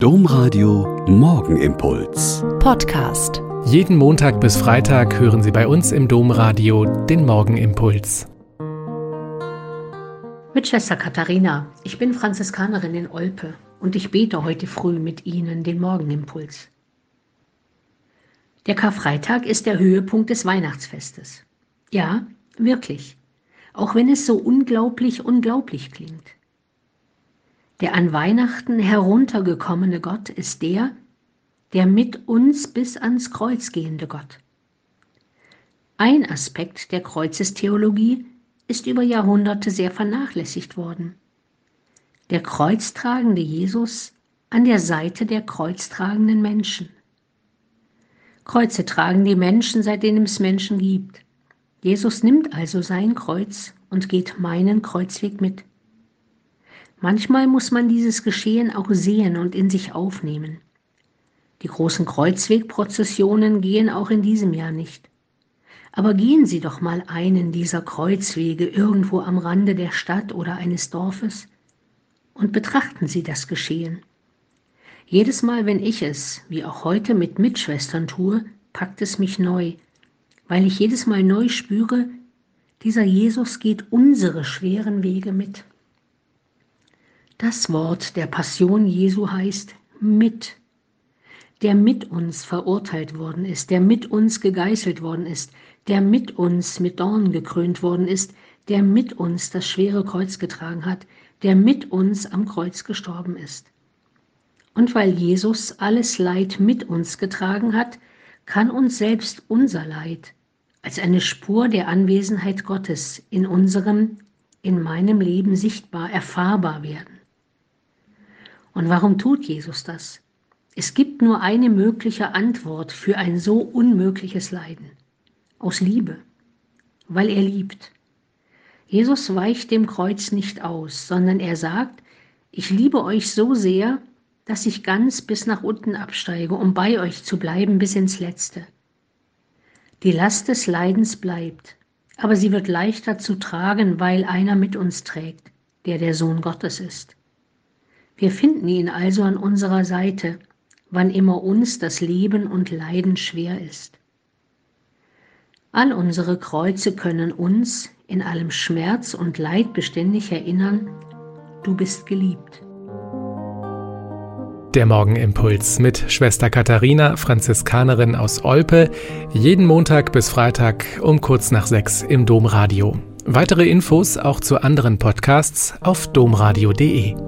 Domradio Morgenimpuls. Podcast. Jeden Montag bis Freitag hören Sie bei uns im Domradio den Morgenimpuls. Mit Schwester Katharina, ich bin Franziskanerin in Olpe und ich bete heute früh mit Ihnen den Morgenimpuls. Der Karfreitag ist der Höhepunkt des Weihnachtsfestes. Ja, wirklich. Auch wenn es so unglaublich unglaublich klingt. Der an Weihnachten heruntergekommene Gott ist der, der mit uns bis ans Kreuz gehende Gott. Ein Aspekt der Kreuzestheologie ist über Jahrhunderte sehr vernachlässigt worden. Der kreuztragende Jesus an der Seite der kreuztragenden Menschen. Kreuze tragen die Menschen, seitdem es Menschen gibt. Jesus nimmt also sein Kreuz und geht meinen Kreuzweg mit. Manchmal muss man dieses Geschehen auch sehen und in sich aufnehmen. Die großen Kreuzwegprozessionen gehen auch in diesem Jahr nicht. Aber gehen Sie doch mal einen dieser Kreuzwege irgendwo am Rande der Stadt oder eines Dorfes und betrachten Sie das Geschehen. Jedes Mal, wenn ich es, wie auch heute mit Mitschwestern tue, packt es mich neu, weil ich jedes Mal neu spüre, dieser Jesus geht unsere schweren Wege mit. Das Wort der Passion Jesu heißt mit, der mit uns verurteilt worden ist, der mit uns gegeißelt worden ist, der mit uns mit Dornen gekrönt worden ist, der mit uns das schwere Kreuz getragen hat, der mit uns am Kreuz gestorben ist. Und weil Jesus alles Leid mit uns getragen hat, kann uns selbst unser Leid als eine Spur der Anwesenheit Gottes in unserem, in meinem Leben sichtbar, erfahrbar werden. Und warum tut Jesus das? Es gibt nur eine mögliche Antwort für ein so unmögliches Leiden. Aus Liebe, weil er liebt. Jesus weicht dem Kreuz nicht aus, sondern er sagt, ich liebe euch so sehr, dass ich ganz bis nach unten absteige, um bei euch zu bleiben bis ins Letzte. Die Last des Leidens bleibt, aber sie wird leichter zu tragen, weil einer mit uns trägt, der der Sohn Gottes ist. Wir finden ihn also an unserer Seite, wann immer uns das Leben und Leiden schwer ist. All unsere Kreuze können uns in allem Schmerz und Leid beständig erinnern, du bist geliebt. Der Morgenimpuls mit Schwester Katharina, Franziskanerin aus Olpe, jeden Montag bis Freitag um kurz nach sechs im Domradio. Weitere Infos auch zu anderen Podcasts auf domradio.de.